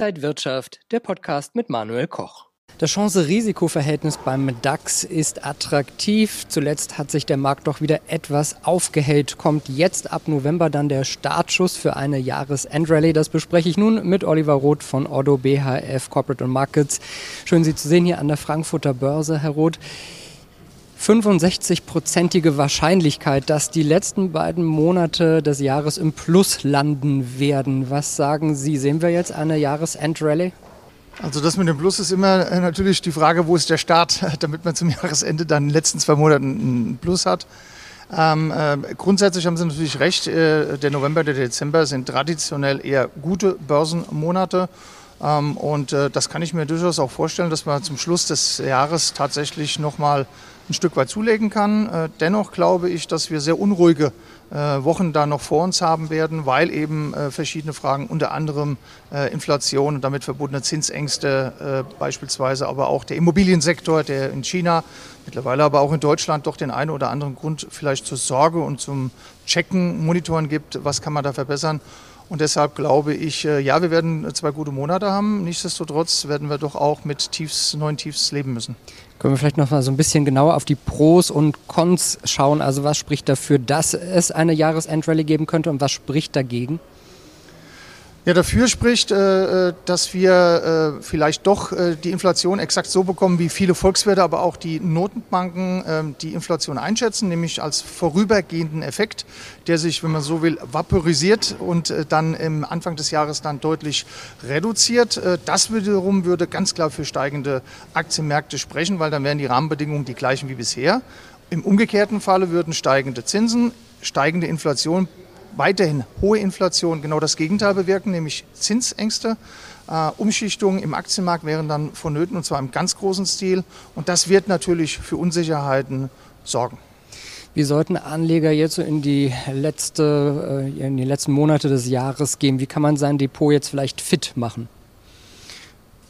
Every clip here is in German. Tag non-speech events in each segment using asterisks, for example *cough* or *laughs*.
Inside Wirtschaft, der Podcast mit Manuel Koch. Das Chance-Risiko-Verhältnis beim DAX ist attraktiv. Zuletzt hat sich der Markt doch wieder etwas aufgehellt. Kommt jetzt ab November dann der Startschuss für eine Jahresendrallye. Das bespreche ich nun mit Oliver Roth von Ordo BHF Corporate Markets. Schön, Sie zu sehen hier an der Frankfurter Börse, Herr Roth. 65-prozentige Wahrscheinlichkeit, dass die letzten beiden Monate des Jahres im Plus landen werden. Was sagen Sie? Sehen wir jetzt eine Jahresendrallye? Also das mit dem Plus ist immer äh, natürlich die Frage, wo ist der Start, *laughs* damit man zum Jahresende dann in den letzten zwei Monaten einen Plus hat. Ähm, äh, grundsätzlich haben Sie natürlich recht, äh, der November, der Dezember sind traditionell eher gute Börsenmonate. Ähm, und äh, das kann ich mir durchaus auch vorstellen, dass man zum Schluss des Jahres tatsächlich nochmal ein Stück weit zulegen kann. Äh, dennoch glaube ich, dass wir sehr unruhige äh, Wochen da noch vor uns haben werden, weil eben verschiedene Fragen, unter anderem Inflation und damit verbundene Zinsängste beispielsweise, aber auch der Immobiliensektor, der in China, mittlerweile aber auch in Deutschland doch den einen oder anderen Grund vielleicht zur Sorge und zum Checken, Monitoren gibt, was kann man da verbessern. Und deshalb glaube ich, ja, wir werden zwei gute Monate haben. Nichtsdestotrotz werden wir doch auch mit Tiefs, neuen Tiefs leben müssen. Können wir vielleicht noch mal so ein bisschen genauer auf die Pros und Cons schauen? Also was spricht dafür, dass es eine Jahresendrallye geben könnte und was spricht dagegen? Ja, dafür spricht, äh, äh, dass wir äh, vielleicht doch die Inflation exakt so bekommen, wie viele Volkswirte, aber auch die Notenbanken ähm, die Inflation einschätzen, nämlich als vorübergehenden Effekt, der sich, wenn man so will, vaporisiert und dann im Anfang des Jahres dann deutlich reduziert. Das wiederum würde ganz klar für steigende Aktienmärkte sprechen, weil dann wären die Rahmenbedingungen die gleichen wie bisher. Im umgekehrten Falle würden steigende Zinsen, steigende Inflation weiterhin hohe Inflation genau das Gegenteil bewirken, nämlich Zinsängste. Äh, Umschichtungen im Aktienmarkt wären dann vonnöten und zwar im ganz großen Stil. Und das wird natürlich für Unsicherheiten sorgen. Wie sollten Anleger jetzt so in die, letzte, äh, in die letzten Monate des Jahres gehen? Wie kann man sein Depot jetzt vielleicht fit machen?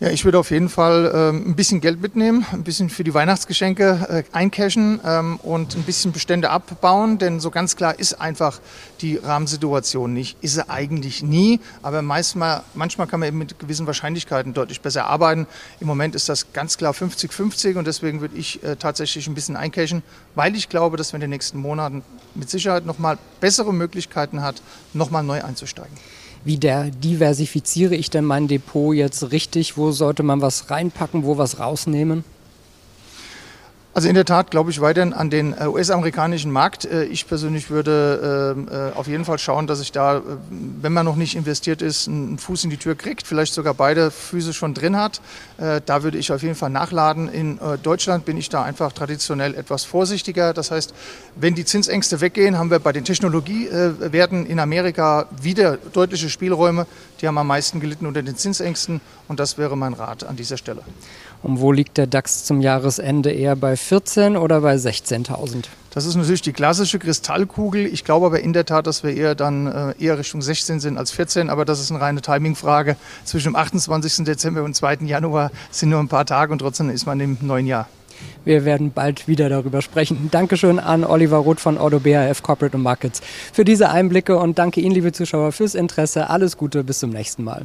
Ja, ich würde auf jeden Fall ähm, ein bisschen Geld mitnehmen, ein bisschen für die Weihnachtsgeschenke äh, eincashen ähm, und ein bisschen Bestände abbauen, denn so ganz klar ist einfach die Rahmensituation nicht. Ist sie eigentlich nie, aber manchmal, manchmal kann man eben mit gewissen Wahrscheinlichkeiten deutlich besser arbeiten. Im Moment ist das ganz klar 50-50 und deswegen würde ich äh, tatsächlich ein bisschen eincashen, weil ich glaube, dass wir in den nächsten Monaten mit Sicherheit nochmal bessere Möglichkeiten hat, nochmal neu einzusteigen wie der diversifiziere ich denn mein Depot jetzt richtig? Wo sollte man was reinpacken, wo was rausnehmen? Also in der Tat glaube ich weiterhin an den äh, US-amerikanischen Markt. Äh, ich persönlich würde ähm, äh, auf jeden Fall schauen, dass ich da, wenn man noch nicht investiert ist, einen Fuß in die Tür kriegt, vielleicht sogar beide Füße schon drin hat. Da würde ich auf jeden Fall nachladen. In Deutschland bin ich da einfach traditionell etwas vorsichtiger. Das heißt, wenn die Zinsängste weggehen, haben wir bei den Technologiewerten in Amerika wieder deutliche Spielräume. Die haben am meisten gelitten unter den Zinsängsten und das wäre mein Rat an dieser Stelle. Und wo liegt der DAX zum Jahresende? Eher bei 14 oder bei 16.000? Das ist natürlich die klassische Kristallkugel. Ich glaube aber in der Tat, dass wir eher dann äh, eher Richtung 16 sind als 14. Aber das ist eine reine Timingfrage. Zwischen dem 28. Dezember und 2. Januar sind nur ein paar Tage und trotzdem ist man im neuen Jahr. Wir werden bald wieder darüber sprechen. Dankeschön an Oliver Roth von Auto BHF Corporate Markets für diese Einblicke und danke Ihnen, liebe Zuschauer, fürs Interesse. Alles Gute, bis zum nächsten Mal.